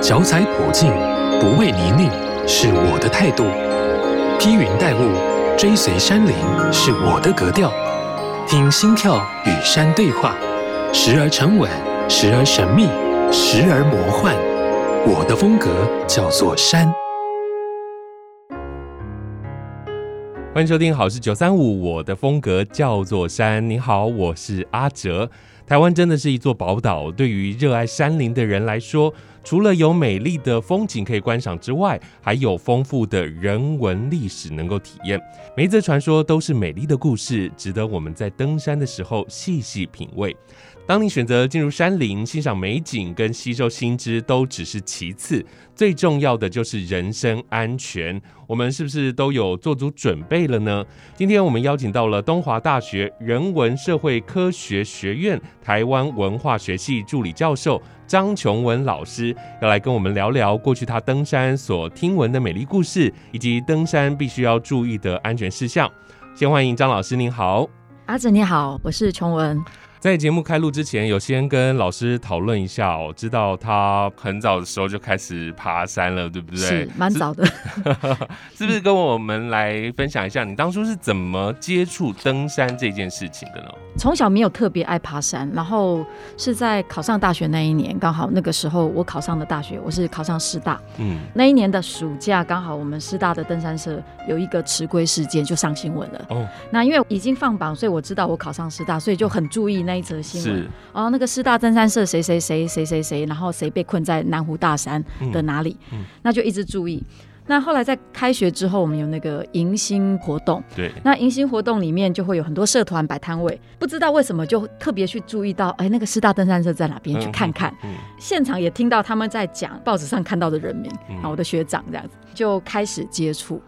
脚踩普径，不畏泥泞，是我的态度；披云戴雾，追随山林，是我的格调。听心跳与山对话，时而沉稳，时而神秘，时而魔幻。我的风格叫做山。欢迎收听好事九三五，我的风格叫做山。你好，我是阿哲。台湾真的是一座宝岛，对于热爱山林的人来说，除了有美丽的风景可以观赏之外，还有丰富的人文历史能够体验。每一则传说都是美丽的故事，值得我们在登山的时候细细品味。当你选择进入山林，欣赏美景跟吸收新知都只是其次，最重要的就是人身安全。我们是不是都有做足准备了呢？今天我们邀请到了东华大学人文社会科学学院台湾文化学系助理教授张琼文老师，要来跟我们聊聊过去他登山所听闻的美丽故事，以及登山必须要注意的安全事项。先欢迎张老师，您好。阿哲你好，我是琼文。在节目开录之前，有先跟老师讨论一下哦。知道他很早的时候就开始爬山了，对不对？是，蛮早的。是 不是跟我们来分享一下，你当初是怎么接触登山这件事情的呢？从小没有特别爱爬山，然后是在考上大学那一年，刚好那个时候我考上了大学，我是考上师大。嗯，那一年的暑假，刚好我们师大的登山社有一个迟归事件，就上新闻了。哦，那因为已经放榜，所以我知道我考上师大，所以就很注意那一则新闻。是，哦，那个师大登山社谁谁谁谁谁谁，然后谁被困在南湖大山的哪里，嗯，那就一直注意。那后来在开学之后，我们有那个迎新活动。对，那迎新活动里面就会有很多社团摆摊位，不知道为什么就特别去注意到，哎，那个师大登山社在哪边？去看看。嗯，现场也听到他们在讲报纸上看到的人名，啊，我的学长这样子就开始接触。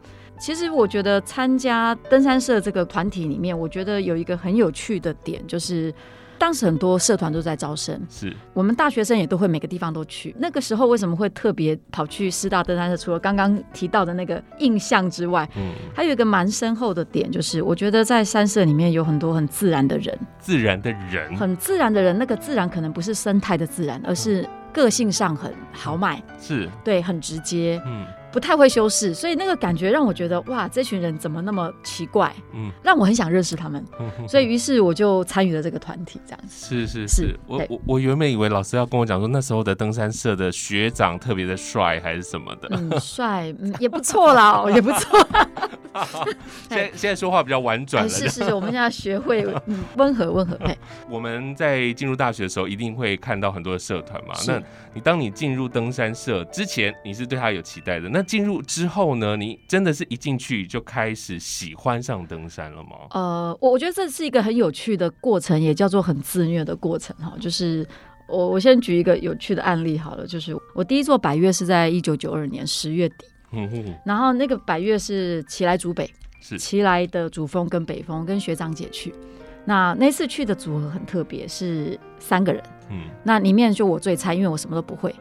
其实我觉得参加登山社这个团体里面，我觉得有一个很有趣的点就是。当时很多社团都在招生，是我们大学生也都会每个地方都去。那个时候为什么会特别跑去师大登山社？除了刚刚提到的那个印象之外，嗯，还有一个蛮深厚的点，就是我觉得在山社里面有很多很自然的人，自然的人，很自然的人。那个自然可能不是生态的自然，而是个性上很豪迈，是对，很直接，嗯。不太会修饰，所以那个感觉让我觉得哇，这群人怎么那么奇怪？嗯，让我很想认识他们。嗯，所以于是我就参与了这个团体，这样子。是是是，我我我原本以为老师要跟我讲说，那时候的登山社的学长特别的帅，还是什么的。嗯，帅，嗯，也不错啦，也不错。现在现在说话比较婉转了。是是是，我们现在学会 嗯温和温和。嘿，我们在进入大学的时候，一定会看到很多的社团嘛。那你当你进入登山社之前，你是对他有期待的？那那进入之后呢？你真的是一进去就开始喜欢上登山了吗？呃，我我觉得这是一个很有趣的过程，也叫做很自虐的过程哈。就是我我先举一个有趣的案例好了，就是我第一座百岳是在一九九二年十月底，嗯哼，然后那个百岳是奇来主北，是奇来的主峰跟北峰跟学长姐去。那那次去的组合很特别，是三个人，嗯，那里面就我最菜，因为我什么都不会。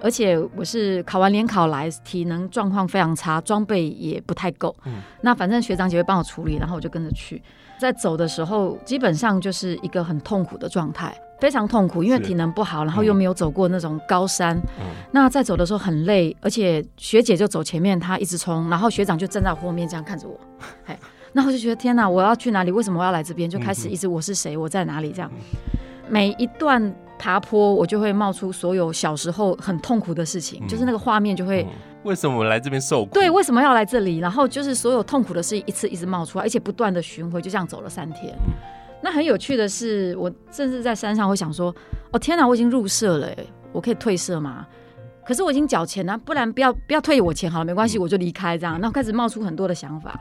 而且我是考完联考来，体能状况非常差，装备也不太够。嗯，那反正学长姐会帮我处理，然后我就跟着去。在走的时候，基本上就是一个很痛苦的状态，非常痛苦，因为体能不好，然后又没有走过那种高山。嗯，那在走的时候很累，而且学姐就走前面，她一直冲，然后学长就站在我后面这样看着我。哎，那我就觉得天哪，我要去哪里？为什么我要来这边？就开始一直我是谁？我在哪里？这样，每一段。爬坡，我就会冒出所有小时候很痛苦的事情，嗯、就是那个画面就会。嗯、为什么我来这边受苦？对，为什么要来这里？然后就是所有痛苦的事一次一次冒出来，而且不断的巡回，就这样走了三天。嗯、那很有趣的是，我甚至在山上会想说：“哦天哪，我已经入社了，我可以退社吗？”可是我已经缴钱了，不然不要不要退我钱好了，没关系，嗯、我就离开这样。然后开始冒出很多的想法。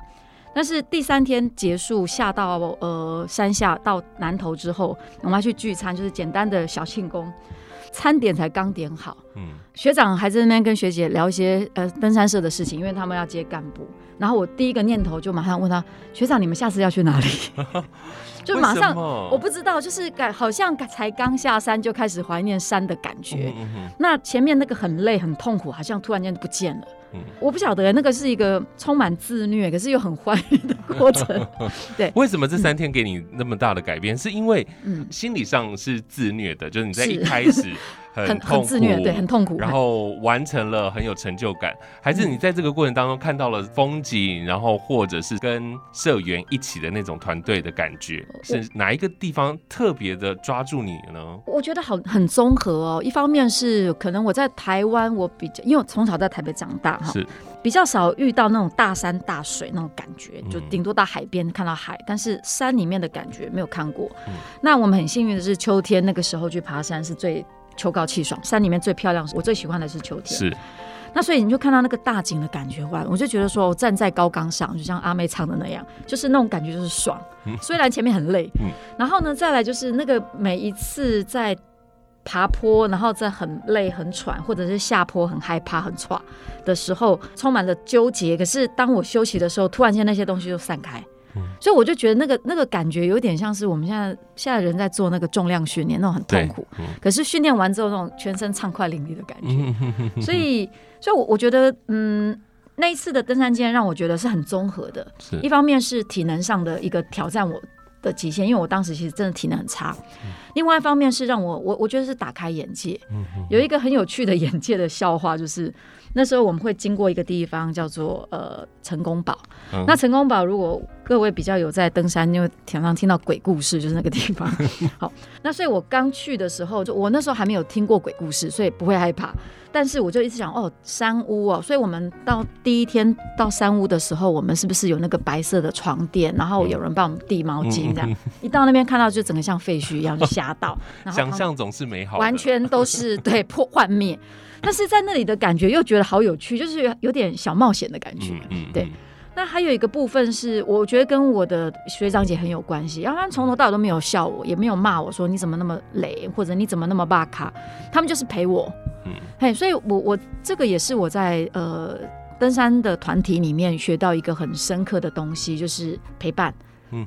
但是第三天结束，下到呃山下到南头之后，我们要去聚餐，就是简单的小庆功。餐点才刚点好，嗯，学长还在那边跟学姐聊一些呃登山社的事情，因为他们要接干部。然后我第一个念头就马上问他：学长，你们下次要去哪里？就马上我不知道，就是感好像才刚下山就开始怀念山的感觉。嗯嗯，那前面那个很累很痛苦，好像突然间不见了。嗯、我不晓得那个是一个充满自虐，可是又很欢愉的过程。对，为什么这三天给你那么大的改变？嗯、是因为心理上是自虐的，就是你在一开始。很很自虐，对，很痛苦。然后完成了很有成就感，还是你在这个过程当中看到了风景，然后或者是跟社员一起的那种团队的感觉，是哪一个地方特别的抓住你呢？我觉得好很综合哦。一方面是可能我在台湾，我比较因为我从小在台北长大哈，是比较少遇到那种大山大水那种感觉，就顶多到海边看到海，但是山里面的感觉没有看过。那我们很幸运的是，秋天那个时候去爬山是最。秋高气爽，山里面最漂亮，我最喜欢的是秋天。是，那所以你就看到那个大景的感觉，哇！我就觉得说，我站在高岗上，就像阿妹唱的那样，就是那种感觉，就是爽。虽然前面很累，嗯，然后呢，再来就是那个每一次在爬坡，然后在很累、很喘，或者是下坡很害怕、很喘的时候，充满了纠结。可是当我休息的时候，突然间那些东西就散开。所以我就觉得那个那个感觉有点像是我们现在现在人在做那个重量训练，那种很痛苦。可是训练完之后，那种全身畅快淋漓的感觉。所以，所以，我我觉得，嗯，那一次的登山经验让我觉得是很综合的。一方面是体能上的一个挑战我的极限，因为我当时其实真的体能很差。另外一方面是让我我我觉得是打开眼界。有一个很有趣的眼界的笑话就是。那时候我们会经过一个地方叫做呃成功堡，嗯、那成功堡如果各位比较有在登山，因为常常听到鬼故事，就是那个地方。好，那所以我刚去的时候，就我那时候还没有听过鬼故事，所以不会害怕。但是我就一直想，哦，山屋哦，所以我们到第一天到山屋的时候，我们是不是有那个白色的床垫，然后有人帮我们递毛巾这样？一到那边看到就整个像废墟一样，就吓到。然后想象总是美好，完全都是对破幻灭。但是在那里的感觉又觉得好有趣，就是有点小冒险的感觉。嗯，对。那还有一个部分是，我觉得跟我的学长姐很有关系，要不然从头到尾都没有笑我，也没有骂我说你怎么那么累，或者你怎么那么巴卡，他们就是陪我。嗯，嘿，所以我我这个也是我在呃登山的团体里面学到一个很深刻的东西，就是陪伴。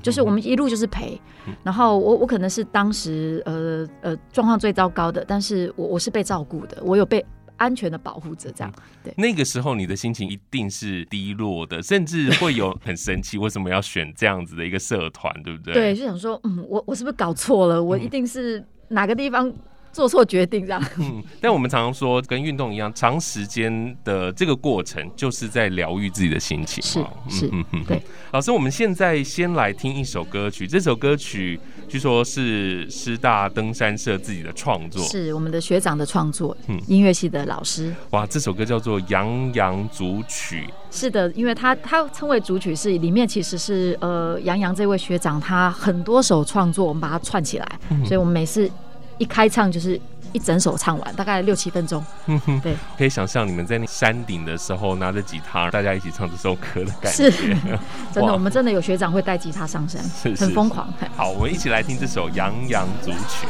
就是我们一路就是陪，然后我我可能是当时呃呃状况最糟糕的，但是我我是被照顾的，我有被安全的保护着，这样。对，那个时候你的心情一定是低落的，甚至会有很生气，为什么要选这样子的一个社团，对不对？对，就想说，嗯，我我是不是搞错了？我一定是哪个地方。做错决定这样，嗯，但我们常常说，跟运动一样，长时间的这个过程就是在疗愈自己的心情。是是，嗯嗯，对。老师，我们现在先来听一首歌曲，这首歌曲据说是师大登山社自己的创作，是我们的学长的创作，嗯，音乐系的老师。哇，这首歌叫做《杨洋组曲》。是的，因为他他称为组曲，是里面其实是呃杨洋这位学长他很多首创作，我们把它串起来，嗯、所以我们每次。一开唱就是一整首唱完，大概六七分钟。对，可以想象你们在那山顶的时候拿着吉他，大家一起唱这首歌的感觉。是，真的，我们真的有学长会带吉他上山，很疯狂。好，我们一起来听这首《洋洋组曲》。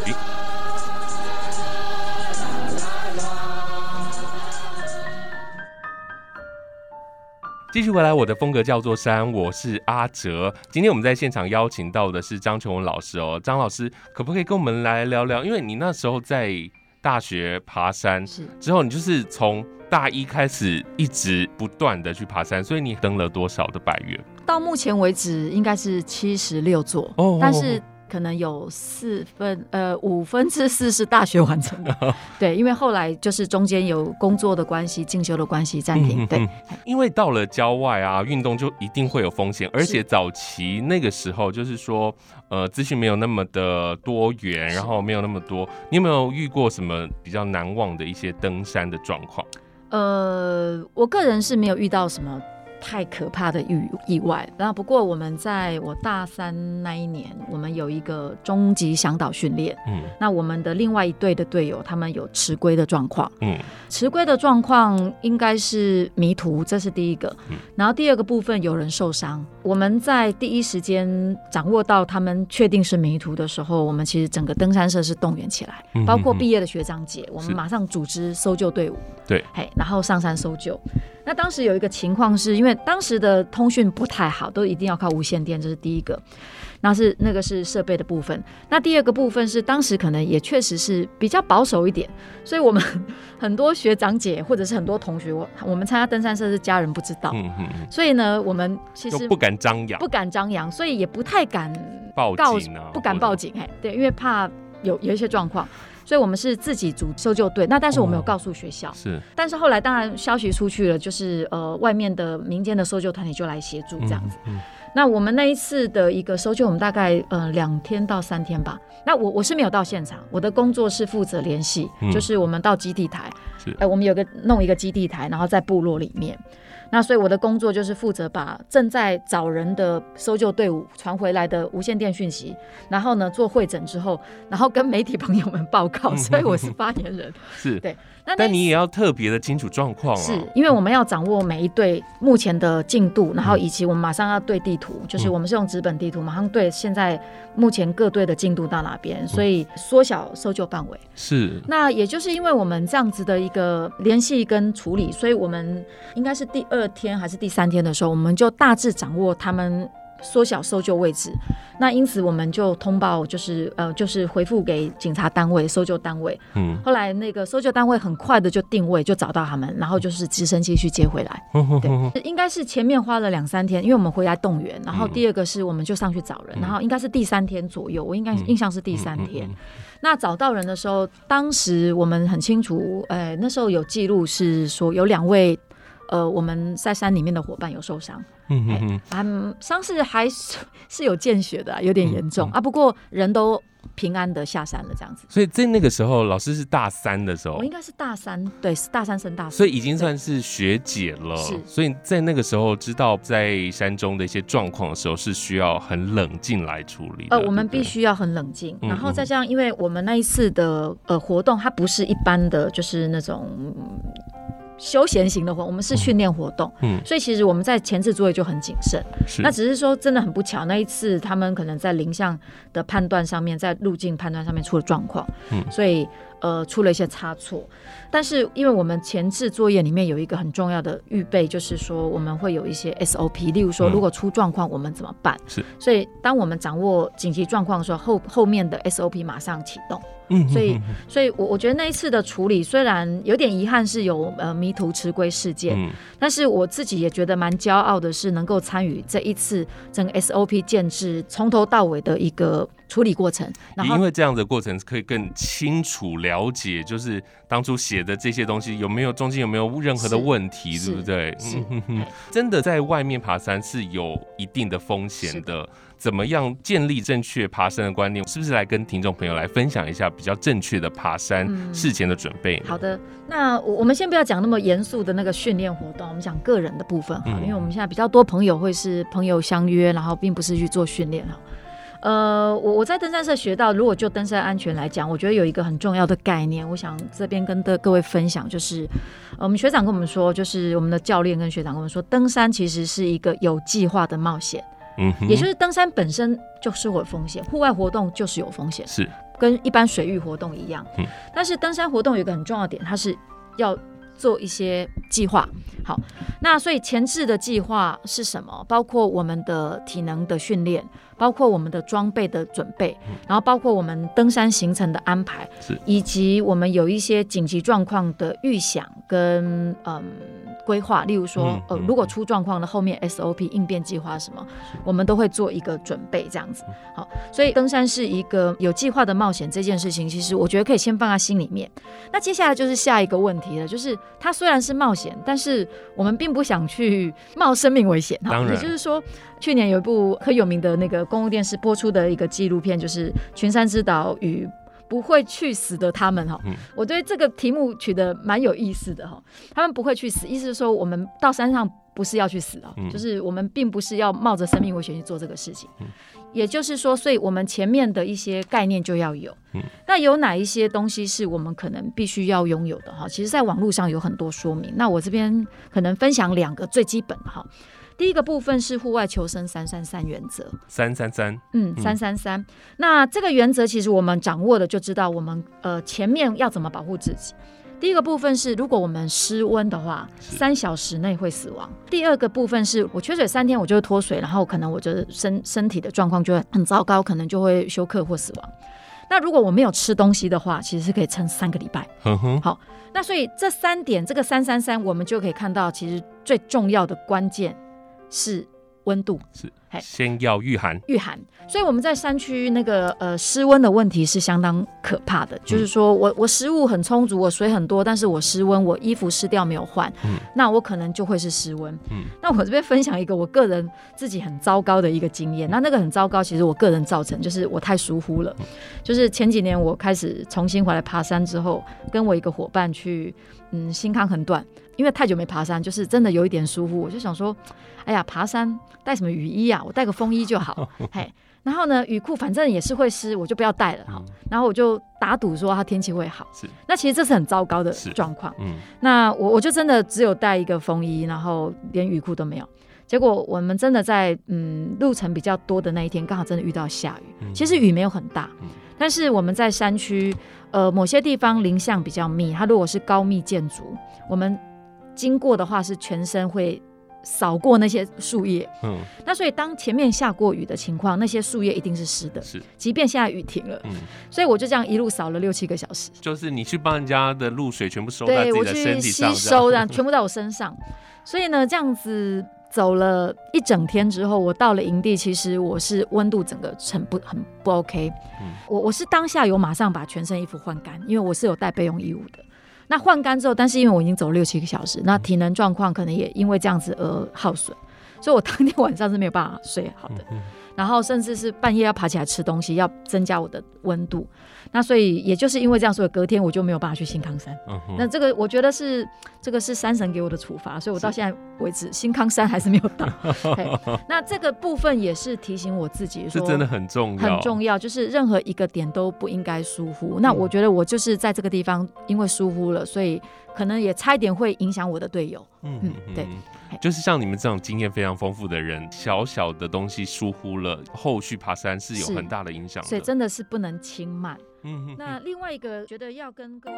继续回来，我的风格叫做山，我是阿哲。今天我们在现场邀请到的是张琼文老师哦，张老师可不可以跟我们来聊聊？因为你那时候在大学爬山之后，你就是从大一开始一直不断的去爬山，所以你登了多少的百岳？到目前为止应该是七十六座哦，但是。可能有四分呃五分之四是大学完成的，对，因为后来就是中间有工作的关系、进修的关系暂停。对，因为到了郊外啊，运动就一定会有风险，而且早期那个时候就是说，呃，资讯没有那么的多元，然后没有那么多。你有没有遇过什么比较难忘的一些登山的状况？呃，我个人是没有遇到什么。太可怕的意意外。那不过我们在我大三那一年，我们有一个终极向导训练。嗯，那我们的另外一队的队友，他们有迟归的状况。嗯，迟归的状况应该是迷途，这是第一个。嗯，然后第二个部分有人受伤。我们在第一时间掌握到他们确定是迷途的时候，我们其实整个登山社是动员起来，包括毕业的学长姐，我们马上组织搜救队伍。对，嘿，然后上山搜救。那当时有一个情况是，因为当时的通讯不太好，都一定要靠无线电，这是第一个。那是那个是设备的部分。那第二个部分是当时可能也确实是比较保守一点，所以我们 很多学长姐或者是很多同学，我我们参加登山社是家人不知道，嗯嗯，所以呢，我们其实不敢张扬，不敢张扬，所以也不太敢报警啊，不敢报警，哎，对，因为怕有有一些状况。所以，我们是自己组搜救队。那但是我没有告诉学校。是。但是后来，当然消息出去了，就是呃，外面的民间的搜救团体就来协助这样子。那我们那一次的一个搜救，我们大概呃两天到三天吧。那我我是没有到现场，我的工作是负责联系，就是我们到基地台。是。哎，我们有个弄一个基地台，然后在部落里面。那所以我的工作就是负责把正在找人的搜救队伍传回来的无线电讯息，然后呢做会诊之后，然后跟媒体朋友们报告。所以我 是发言人。是对。但你也要特别的清楚状况啊，是因为我们要掌握每一队目前的进度，然后以及我们马上要对地图，就是我们是用纸本地图，马上对现在目前各队的进度到哪边，所以缩小搜救范围。是。那也就是因为我们这样子的一个联系跟处理，所以我们应该是第二天还是第三天的时候，我们就大致掌握他们。缩小搜救位置，那因此我们就通报，就是呃，就是回复给警察单位、搜救单位。嗯，后来那个搜救单位很快的就定位，就找到他们，然后就是直升机去接回来。嗯、对，应该是前面花了两三天，因为我们回来动员，然后第二个是我们就上去找人，嗯、然后应该是第三天左右，我应该印象是第三天。那找到人的时候，当时我们很清楚，呃，那时候有记录是说有两位。呃，我们在山里面的伙伴有受伤，嗯嗯嗯，伤势还是是有见血的，有点严重、嗯嗯、啊。不过人都平安的下山了，这样子。所以在那个时候，老师是大三的时候，我应该是大三，对，是大三升大四，所以已经算是学姐了。是，所以在那个时候知道在山中的一些状况的时候，是需要很冷静来处理的。呃，我们必须要很冷静，然后再加上，因为我们那一次的呃活动，它不是一般的，就是那种。休闲型的活，我们是训练活动，嗯，所以其实我们在前置作业就很谨慎。是，那只是说真的很不巧，那一次他们可能在林相的判断上面，在路径判断上面出了状况，嗯，所以呃出了一些差错。但是因为我们前置作业里面有一个很重要的预备，就是说我们会有一些 SOP，例如说如果出状况我们怎么办？是，所以当我们掌握紧急状况的时候，后后面的 SOP 马上启动。嗯，所以，所以我我觉得那一次的处理虽然有点遗憾，是有呃迷途迟归事件，嗯，但是我自己也觉得蛮骄傲的，是能够参与这一次整个 SOP 建制从头到尾的一个处理过程。然后，因为这样的过程可以更清楚了解，就是当初写的这些东西有没有中间有没有任何的问题，对不对？是，真的在外面爬山是有一定的风险的。怎么样建立正确爬山的观念？是不是来跟听众朋友来分享一下比较正确的爬山事前的准备？嗯。好的，那我们先不要讲那么严肃的那个训练活动，我们讲个人的部分哈，因为我们现在比较多朋友会是朋友相约，然后并不是去做训练哈。呃，我我在登山社学到，如果就登山安全来讲，我觉得有一个很重要的概念，我想这边跟的各位分享，就是我们学长跟我们说，就是我们的教练跟学长跟我们说，登山其实是一个有计划的冒险。嗯，也就是登山本身就是有风险，户外活动就是有风险，是跟一般水域活动一样。嗯，但是登山活动有一个很重要的点，它是要做一些计划。好，那所以前置的计划是什么？包括我们的体能的训练，包括我们的装备的准备，然后包括我们登山行程的安排，是以及我们有一些紧急状况的预想跟嗯。规划，例如说，呃，如果出状况了，后面 SOP 应变计划什么，我们都会做一个准备，这样子。好，所以登山是一个有计划的冒险，这件事情，其实我觉得可以先放在心里面。那接下来就是下一个问题了，就是它虽然是冒险，但是我们并不想去冒生命危险。哈，也就是说，去年有一部很有名的那个公共电视播出的一个纪录片，就是《群山之岛》与。不会去死的他们哈，我对这个题目取得蛮有意思的哈。他们不会去死，意思是说我们到山上不是要去死啊，就是我们并不是要冒着生命危险去做这个事情。也就是说，所以我们前面的一些概念就要有。那有哪一些东西是我们可能必须要拥有的哈？其实，在网络上有很多说明。那我这边可能分享两个最基本的哈。第一个部分是户外求生三三三原则，三三三，嗯，三三三。那这个原则其实我们掌握了，就知道我们呃前面要怎么保护自己。第一个部分是，如果我们失温的话，三小时内会死亡。第二个部分是我缺水三天，我就会脱水，然后可能我觉得身身体的状况就会很糟糕，可能就会休克或死亡。那如果我没有吃东西的话，其实是可以撑三个礼拜。呵呵好，那所以这三点，这个三三三，我们就可以看到，其实最重要的关键是温度。是。先要御寒，御寒。所以我们在山区那个呃失温的问题是相当可怕的。嗯、就是说我我食物很充足，我水很多，但是我失温，我衣服湿掉没有换，嗯，那我可能就会是失温。嗯，那我这边分享一个我个人自己很糟糕的一个经验。那那个很糟糕，其实我个人造成就是我太疏忽了。就是前几年我开始重新回来爬山之后，跟我一个伙伴去，嗯，新康横断，因为太久没爬山，就是真的有一点疏忽，我就想说，哎呀，爬山带什么雨衣啊？我带个风衣就好，嘿。然后呢，雨裤反正也是会湿，我就不要带了哈、嗯。然后我就打赌说它天气会好。是。那其实这是很糟糕的状况。嗯。那我我就真的只有带一个风衣，然后连雨裤都没有。结果我们真的在嗯路程比较多的那一天，刚好真的遇到下雨。嗯、其实雨没有很大、嗯，但是我们在山区，呃，某些地方林相比较密，它如果是高密建筑，我们经过的话是全身会。扫过那些树叶，嗯，那所以当前面下过雨的情况，那些树叶一定是湿的，是，即便现在雨停了，嗯，所以我就这样一路扫了六七个小时，就是你去帮人家的露水全部收在自己的身体上，吸收的全部在我身上，所以呢，这样子走了一整天之后，我到了营地，其实我是温度整个很不很不 OK，嗯，我我是当下有马上把全身衣服换干，因为我是有带备用衣物的。那换干之后，但是因为我已经走了六七个小时，那体能状况可能也因为这样子而耗损，所以我当天 晚上是没有办法睡好的。然后甚至是半夜要爬起来吃东西，要增加我的温度。那所以也就是因为这样，所以隔天我就没有办法去新康山。嗯、那这个我觉得是这个是山神给我的处罚，所以我到现在为止新康山还是没有到。那这个部分也是提醒我自己说，这真的很重要，很重要，就是任何一个点都不应该疏忽。那我觉得我就是在这个地方因为疏忽了，所以可能也差一点会影响我的队友。嗯嗯，对。就是像你们这种经验非常丰富的人，小小的东西疏忽了，后续爬山是有很大的影响的。所以真的是不能轻慢。嗯，那另外一个觉得要跟各位，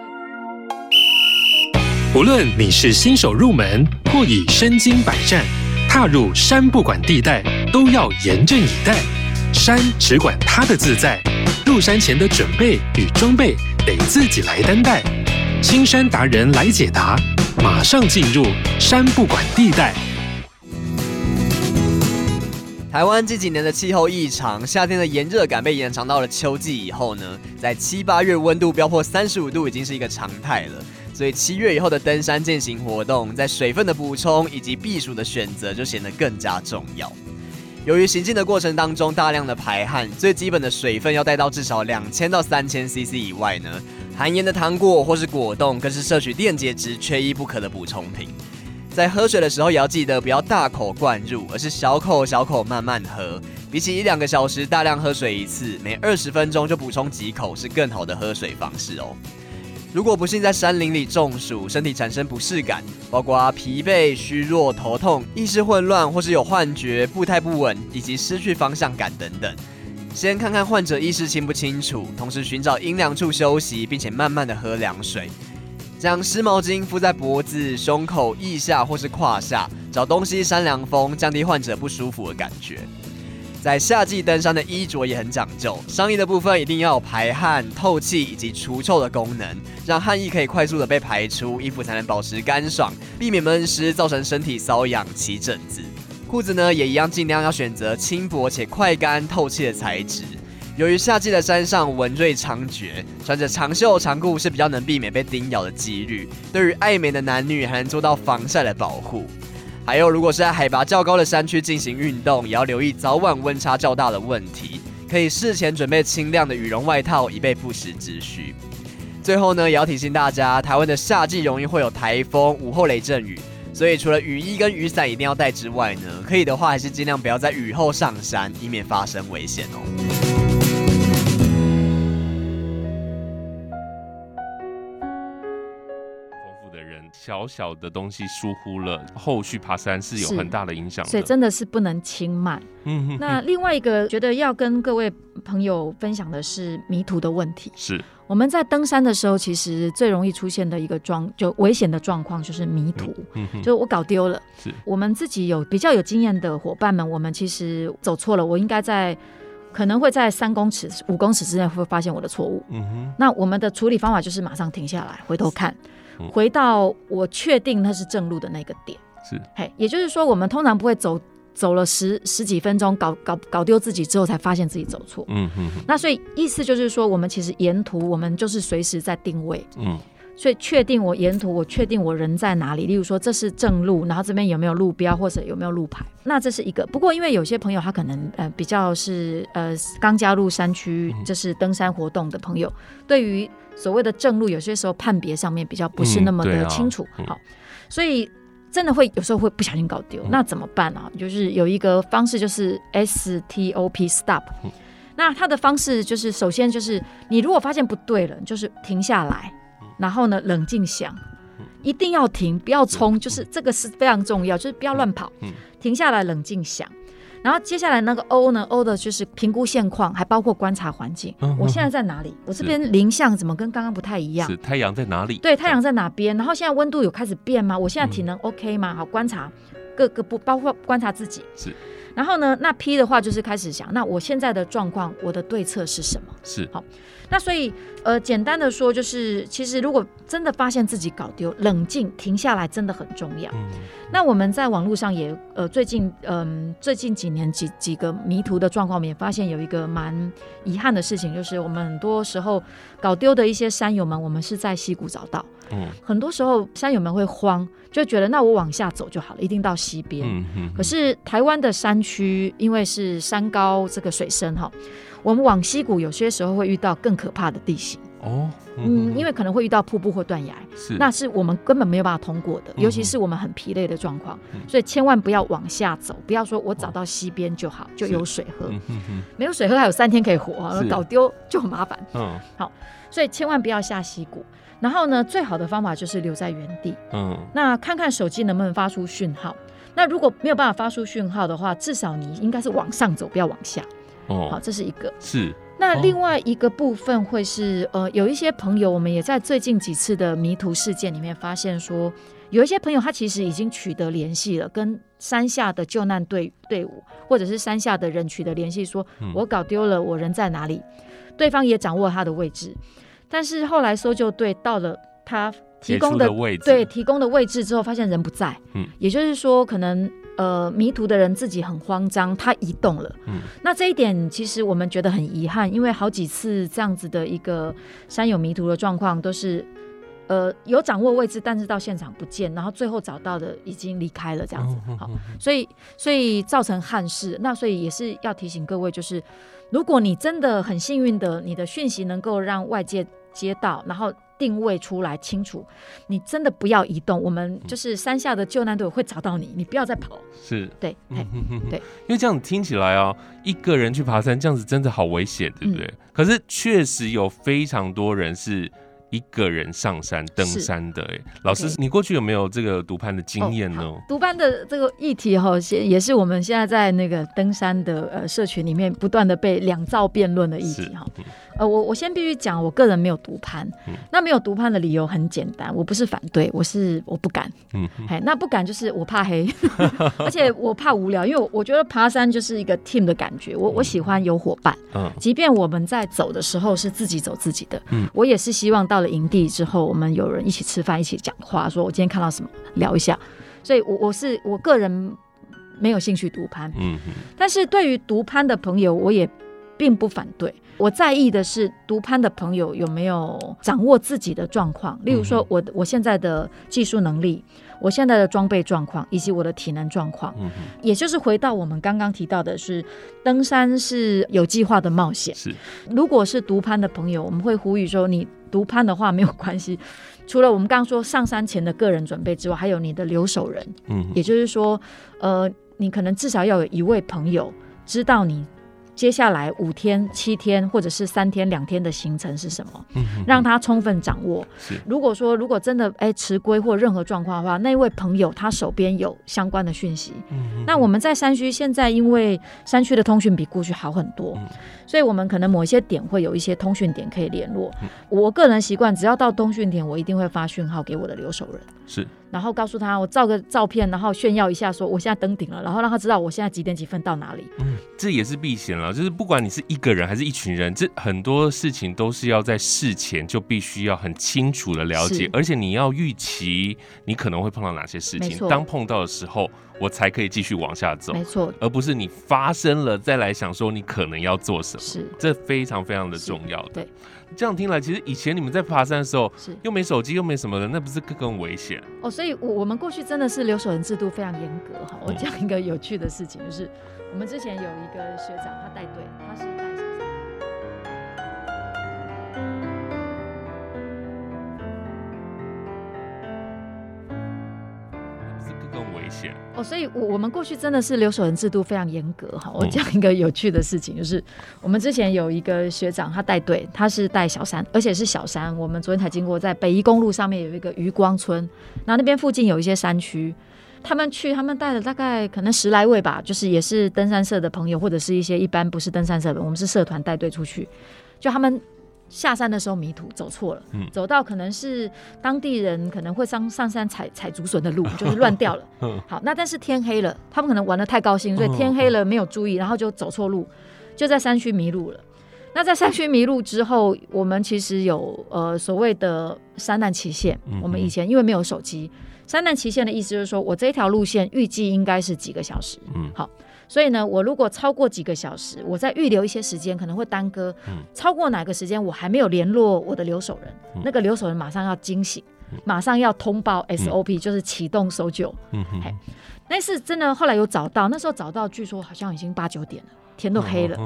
无论你是新手入门或已身经百战，踏入山不管地带，都要严阵以待。山只管它的自在，入山前的准备与装备得自己来担待。青山达人来解答。马上进入山不管地带。台湾这几年的气候异常，夏天的炎热感被延长到了秋季以后呢，在七八月温度飙破三十五度已经是一个常态了。所以七月以后的登山健行活动，在水分的补充以及避暑的选择就显得更加重要。由于行进的过程当中大量的排汗，最基本的水分要带到至少两千到三千 CC 以外呢。含盐的糖果或是果冻，更是摄取电解质缺一不可的补充品。在喝水的时候，也要记得不要大口灌入，而是小口小口慢慢喝。比起一两个小时大量喝水一次，每二十分钟就补充几口是更好的喝水方式哦。如果不幸在山林里中暑，身体产生不适感，包括疲惫、虚弱、头痛、意识混乱，或是有幻觉、步态不稳，以及失去方向感等等。先看看患者意识清不清楚，同时寻找阴凉处休息，并且慢慢的喝凉水。将湿毛巾敷在脖子、胸口、腋下或是胯下，找东西扇凉风，降低患者不舒服的感觉。在夏季登山的衣着也很讲究，上衣的部分一定要有排汗、透气以及除臭的功能，让汗液可以快速的被排出，衣服才能保持干爽，避免闷湿造成身体瘙痒起疹子。裤子呢，也一样，尽量要选择轻薄且快干、透气的材质。由于夏季的山上蚊蚋猖獗，穿着长袖长裤是比较能避免被叮咬的几率。对于爱美的男女，还能做到防晒的保护。还有，如果是在海拔较高的山区进行运动，也要留意早晚温差较大的问题，可以事前准备轻量的羽绒外套，以备不时之需。最后呢，也要提醒大家，台湾的夏季容易会有台风、午后雷阵雨。所以除了雨衣跟雨伞一定要带之外呢，可以的话还是尽量不要在雨后上山，以免发生危险哦。小小的东西疏忽了，后续爬山是有很大的影响的。所以真的是不能轻慢。嗯哼。那另外一个觉得要跟各位朋友分享的是迷途的问题。是我们在登山的时候，其实最容易出现的一个状，就危险的状况就是迷途，就是我搞丢了。是我们自己有比较有经验的伙伴们，我们其实走错了，我应该在可能会在三公尺、五公尺之内会发现我的错误。嗯哼，那我们的处理方法就是马上停下来，回头看，嗯、回到我确定那是正路的那个点。是，嘿，也就是说，我们通常不会走。走了十十几分钟，搞搞搞丢自己之后，才发现自己走错。嗯嗯。那所以意思就是说，我们其实沿途我们就是随时在定位。嗯。所以确定我沿途，我确定我人在哪里。例如说，这是正路，然后这边有没有路标或者有没有路牌？那这是一个。不过因为有些朋友他可能呃比较是呃刚加入山区，就是登山活动的朋友，对于所谓的正路，有些时候判别上面比较不是那么的清楚。好，所以。真的会有时候会不小心搞丢，那怎么办啊？就是有一个方式，就是 S T O P stop。那它的方式就是，首先就是你如果发现不对了，就是停下来，然后呢冷静想，一定要停，不要冲，就是这个是非常重要，就是不要乱跑，停下来冷静想。然后接下来那个 O 呢？O 的就是评估现况，还包括观察环境。嗯、我现在在哪里？我这边零向怎么跟刚刚不太一样？是太阳在哪里？对，太阳在哪边？然后现在温度有开始变吗？我现在体能 OK 吗？好，观察各个不包括观察自己。是。然后呢，那 P 的话就是开始想，那我现在的状况，我的对策是什么？是。好，那所以呃，简单的说就是，其实如果真的发现自己搞丢，冷静停下来真的很重要。嗯。那我们在网络上也呃，最近嗯、呃，最近几年几几个迷途的状况，我们也发现有一个蛮遗憾的事情，就是我们很多时候搞丢的一些山友们，我们是在溪谷找到。嗯。很多时候山友们会慌。就觉得那我往下走就好了，一定到溪边。嗯嗯。可是台湾的山区因为是山高，这个水深哈，我们往溪谷有些时候会遇到更可怕的地形。哦。嗯，因为可能会遇到瀑布或断崖，是，那是我们根本没有办法通过的，尤其是我们很疲累的状况，所以千万不要往下走，不要说我找到溪边就好，就有水喝。没有水喝还有三天可以活，搞丢就很麻烦。嗯。好，所以千万不要下溪谷。然后呢，最好的方法就是留在原地。嗯，那看看手机能不能发出讯号。那如果没有办法发出讯号的话，至少你应该是往上走，不要往下。哦，好，这是一个。是。那另外一个部分会是，呃，有一些朋友，我们也在最近几次的迷途事件里面发现说，有一些朋友他其实已经取得联系了，跟山下的救难队队伍或者是山下的人取得联系，说我搞丢了，我人在哪里？对方也掌握他的位置。但是后来搜救队到了他提供的，的位置，对，提供的位置之后，发现人不在。嗯，也就是说，可能呃迷途的人自己很慌张，他移动了。嗯，那这一点其实我们觉得很遗憾，因为好几次这样子的一个山友迷途的状况，都是呃有掌握位置，但是到现场不见，然后最后找到的已经离开了这样子。好，所以所以造成憾事。那所以也是要提醒各位，就是如果你真的很幸运的，你的讯息能够让外界。接到，然后定位出来清楚，你真的不要移动，我们就是山下的救难队会找到你，你不要再跑。是，对，嗯、对，因为这样子听起来啊、哦，一个人去爬山这样子真的好危险，对不对？嗯、可是确实有非常多人是。一个人上山登山的哎，老师，你过去有没有这个独攀的经验呢？独攀的这个议题哈，也也是我们现在在那个登山的呃社群里面不断的被两造辩论的议题哈。呃，我我先必须讲，我个人没有独攀。那没有独攀的理由很简单，我不是反对，我是我不敢。嗯，哎，那不敢就是我怕黑，而且我怕无聊，因为我我觉得爬山就是一个 team 的感觉，我我喜欢有伙伴。嗯，即便我们在走的时候是自己走自己的，嗯，我也是希望到了。营地之后，我们有人一起吃饭，一起讲话，说我今天看到什么，聊一下。所以我，我我是我个人没有兴趣独攀，嗯，但是对于独攀的朋友，我也并不反对。我在意的是独攀的朋友有没有掌握自己的状况，例如说我我现在的技术能力，我现在的装备状况，以及我的体能状况，嗯哼，也就是回到我们刚刚提到的是，登山是有计划的冒险。是，如果是独攀的朋友，我们会呼吁说你。独攀的话没有关系，除了我们刚刚说上山前的个人准备之外，还有你的留守人，嗯，也就是说，呃，你可能至少要有一位朋友知道你接下来五天、七天或者是三天、两天的行程是什么？让他充分掌握。如果说如果真的哎迟归或任何状况的话，那位朋友他手边有相关的讯息。那我们在山区现在因为山区的通讯比过去好很多，所以我们可能某一些点会有一些通讯点可以联络。我个人习惯，只要到通讯点，我一定会发讯号给我的留守人。是。然后告诉他，我照个照片，然后炫耀一下，说我现在登顶了，然后让他知道我现在几点几分到哪里。嗯，这也是避险了，就是不管你是一个人还是一群人，这很多事情都是要在事前就必须要很清楚的了解，而且你要预期你可能会碰到哪些事情，当碰到的时候，我才可以继续往下走。没错，而不是你发生了再来想说你可能要做什么。是，这非常非常的重要的。对。这样听来，其实以前你们在爬山的时候，是又没手机又没什么的，那不是更更危险哦？所以，我我们过去真的是留守人制度非常严格哈。我讲一个有趣的事情，就是我们之前有一个学长，他带队，他是带。哦，所以，我我们过去真的是留守人制度非常严格哈。我讲一个有趣的事情，就是我们之前有一个学长，他带队，他是带小山，而且是小山。我们昨天才经过，在北宜公路上面有一个余光村，然后那边附近有一些山区，他们去，他们带了大概可能十来位吧，就是也是登山社的朋友，或者是一些一般不是登山社的，我们是社团带队出去，就他们。下山的时候迷途走错了，嗯，走到可能是当地人可能会上上山采采竹笋的路，就是乱掉了。好，那但是天黑了，他们可能玩的太高兴，所以天黑了没有注意，然后就走错路，就在山区迷路了。那在山区迷路之后，我们其实有呃所谓的山难期限。我们以前因为没有手机，山难期限的意思就是说我这一条路线预计应该是几个小时。嗯，好。所以呢，我如果超过几个小时，我再预留一些时间，可能会耽搁。超过哪个时间，我还没有联络我的留守人，那个留守人马上要惊醒，马上要通报 SOP，就是启动搜救。嗯哼，那是真的。后来有找到，那时候找到，据说好像已经八九点了，天都黑了。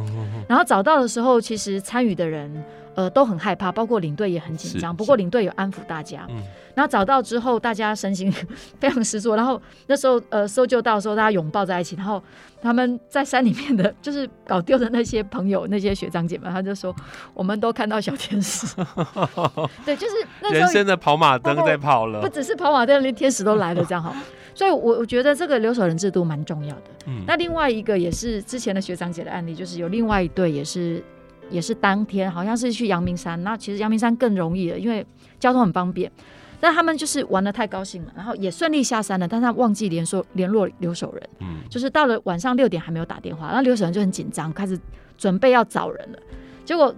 然后找到的时候，其实参与的人。呃，都很害怕，包括领队也很紧张。不过领队有安抚大家。嗯。然后找到之后，大家身心非常失措。然后那时候，呃，搜救到的时候，大家拥抱在一起。然后他们在山里面的，就是搞丢的那些朋友、那些学长姐们，他就说：“我们都看到小天使。”对，就是那时候人生的跑马灯在跑了。不只是跑马灯，连天使都来了，这样好。所以，我我觉得这个留守人制度蛮重要的。嗯。那另外一个也是之前的学长姐的案例，就是有另外一对也是。也是当天，好像是去阳明山。那其实阳明山更容易了，因为交通很方便。但他们就是玩的太高兴了，然后也顺利下山了，但他忘记联络联络留守人。嗯，就是到了晚上六点还没有打电话，然后留守人就很紧张，开始准备要找人了。结果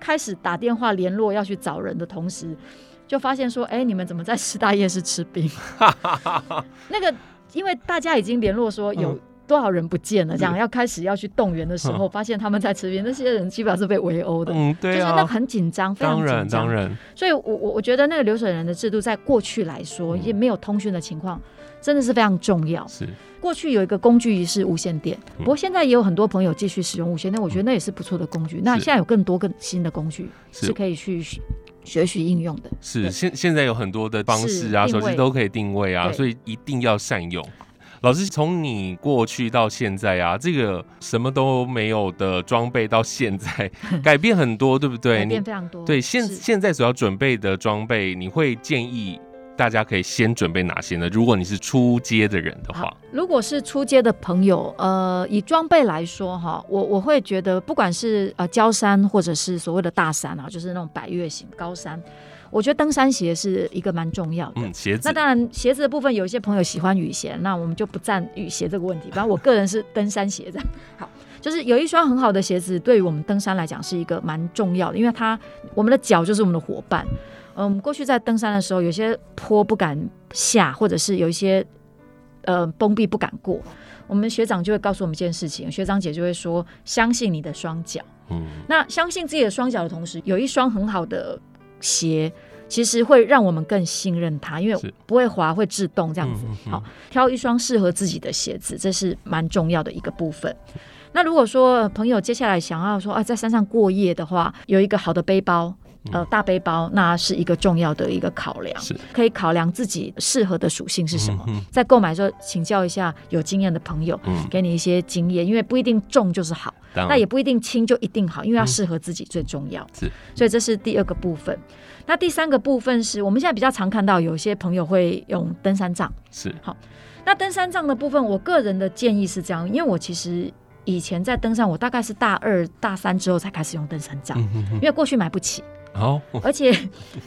开始打电话联络要去找人的同时，就发现说：“哎，你们怎么在师大夜市吃冰？” 那个，因为大家已经联络说有。嗯多少人不见了？这样要开始要去动员的时候，发现他们在吃冰，那些人基本上是被围殴的。嗯，对啊，就是那很紧张，非常紧张。当然，当然。所以我我我觉得那个流水人的制度，在过去来说，也没有通讯的情况，真的是非常重要。是。过去有一个工具是无线电，不过现在也有很多朋友继续使用无线电，我觉得那也是不错的工具。那现在有更多更新的工具是可以去学习应用的。是，现现在有很多的方式啊，手机都可以定位啊，所以一定要善用。老师，从你过去到现在啊，这个什么都没有的装备到现在 改变很多，对不对？改变非常多。对，现现在所要准备的装备，你会建议大家可以先准备哪些呢？如果你是出街的人的话，如果是出街的朋友，呃，以装备来说哈，我我会觉得，不管是呃焦山或者是所谓的大山啊，就是那种百越型高山。我觉得登山鞋是一个蛮重要的。嗯，鞋子。那当然，鞋子的部分有一些朋友喜欢雨鞋，那我们就不占雨鞋这个问题。反正我个人是登山鞋这样。好，就是有一双很好的鞋子，对于我们登山来讲是一个蛮重要的，因为它我们的脚就是我们的伙伴。嗯，过去在登山的时候，有些坡不敢下，或者是有一些呃崩壁不敢过，我们学长就会告诉我们一件事情，学长姐就会说：相信你的双脚。嗯。那相信自己的双脚的同时，有一双很好的。鞋其实会让我们更信任它，因为不会滑，会制动这样子。好，挑一双适合自己的鞋子，这是蛮重要的一个部分。那如果说朋友接下来想要说啊，在山上过夜的话，有一个好的背包，呃大背包，那是一个重要的一个考量，可以考量自己适合的属性是什么。嗯、在购买的时候，请教一下有经验的朋友，嗯、给你一些经验，因为不一定重就是好，那也不一定轻就一定好，因为要适合自己最重要。是、嗯，所以这是第二个部分。那第三个部分是我们现在比较常看到，有些朋友会用登山杖。是，好。那登山杖的部分，我个人的建议是这样，因为我其实以前在登山，我大概是大二、大三之后才开始用登山杖，因为过去买不起。哦，而且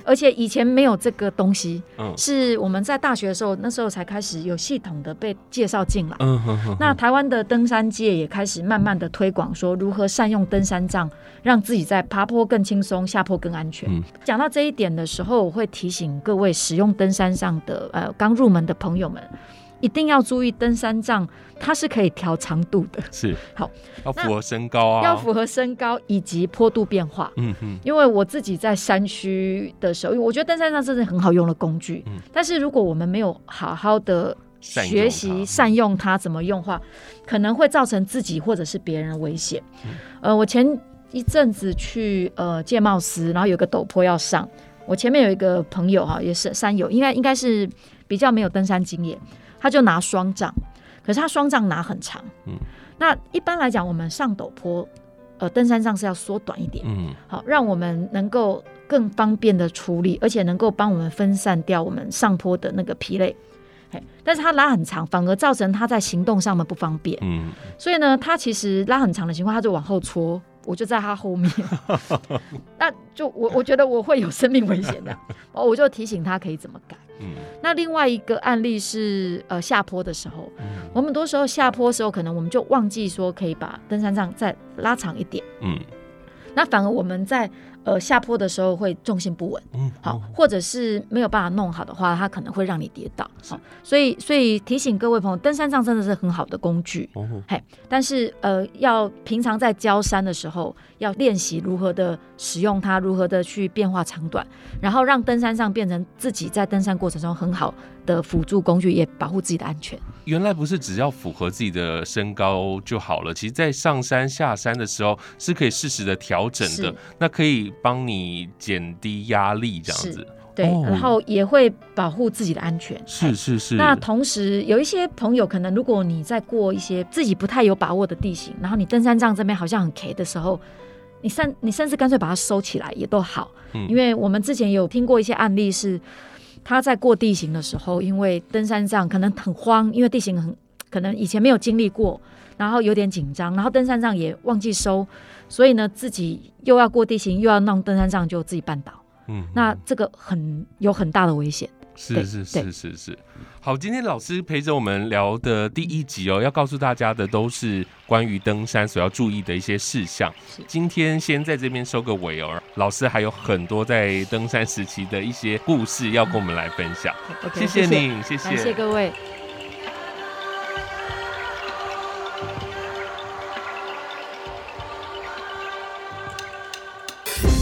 而且以前没有这个东西，嗯，是我们在大学的时候，那时候才开始有系统的被介绍进来。嗯哼哼。那台湾的登山界也开始慢慢的推广，说如何善用登山杖，让自己在爬坡更轻松，下坡更安全。嗯。讲到这一点的时候，我会提醒各位使用登山杖的呃刚入门的朋友们。一定要注意，登山杖它是可以调长度的，是好要符合身高啊，要符合身高以及坡度变化。嗯哼，因为我自己在山区的时候，因为我觉得登山杖真是很好用的工具。嗯，但是如果我们没有好好的学习善用它怎么用的话，可能会造成自己或者是别人的危险。嗯。呃，我前一阵子去呃界茂斯，然后有个陡坡要上，我前面有一个朋友哈，也是山友，应该应该是比较没有登山经验。他就拿双杖，可是他双杖拿很长。嗯，那一般来讲，我们上陡坡，呃，登山杖是要缩短一点。嗯，好，让我们能够更方便的处理，而且能够帮我们分散掉我们上坡的那个疲累。嘿，但是他拉很长，反而造成他在行动上面不方便。嗯，所以呢，他其实拉很长的情况，他就往后戳。我就在他后面，那就我我觉得我会有生命危险的，哦，我就提醒他可以怎么改。嗯，那另外一个案例是呃下坡的时候，嗯，我们很多时候下坡的时候，可能我们就忘记说可以把登山杖再拉长一点。嗯，那反而我们在。呃，下坡的时候会重心不稳，嗯，好，或者是没有办法弄好的话，它可能会让你跌倒，好，所以所以提醒各位朋友，登山杖真的是很好的工具，哦，嘿，但是呃，要平常在交山的时候，要练习如何的使用它，如何的去变化长短，然后让登山杖变成自己在登山过程中很好的辅助工具，也保护自己的安全。原来不是只要符合自己的身高就好了，其实，在上山下山的时候是可以适时的调整的，那可以帮你减低压力，这样子。对，然后也会保护自己的安全。是是是。那同时，有一些朋友可能，如果你在过一些自己不太有把握的地形，然后你登山杖这边好像很 K 的时候，你甚你甚至干脆把它收起来也都好，嗯，因为我们之前有听过一些案例是。他在过地形的时候，因为登山杖可能很慌，因为地形很可能以前没有经历过，然后有点紧张，然后登山杖也忘记收，所以呢，自己又要过地形，又要弄登山杖，就自己绊倒。嗯，那这个很有很大的危险。是是是是是。好，今天老师陪着我们聊的第一集哦，要告诉大家的都是关于登山所要注意的一些事项。今天先在这边收个尾哦，老师还有很多在登山时期的一些故事要跟我们来分享。谢谢你，谢谢，谢谢各位。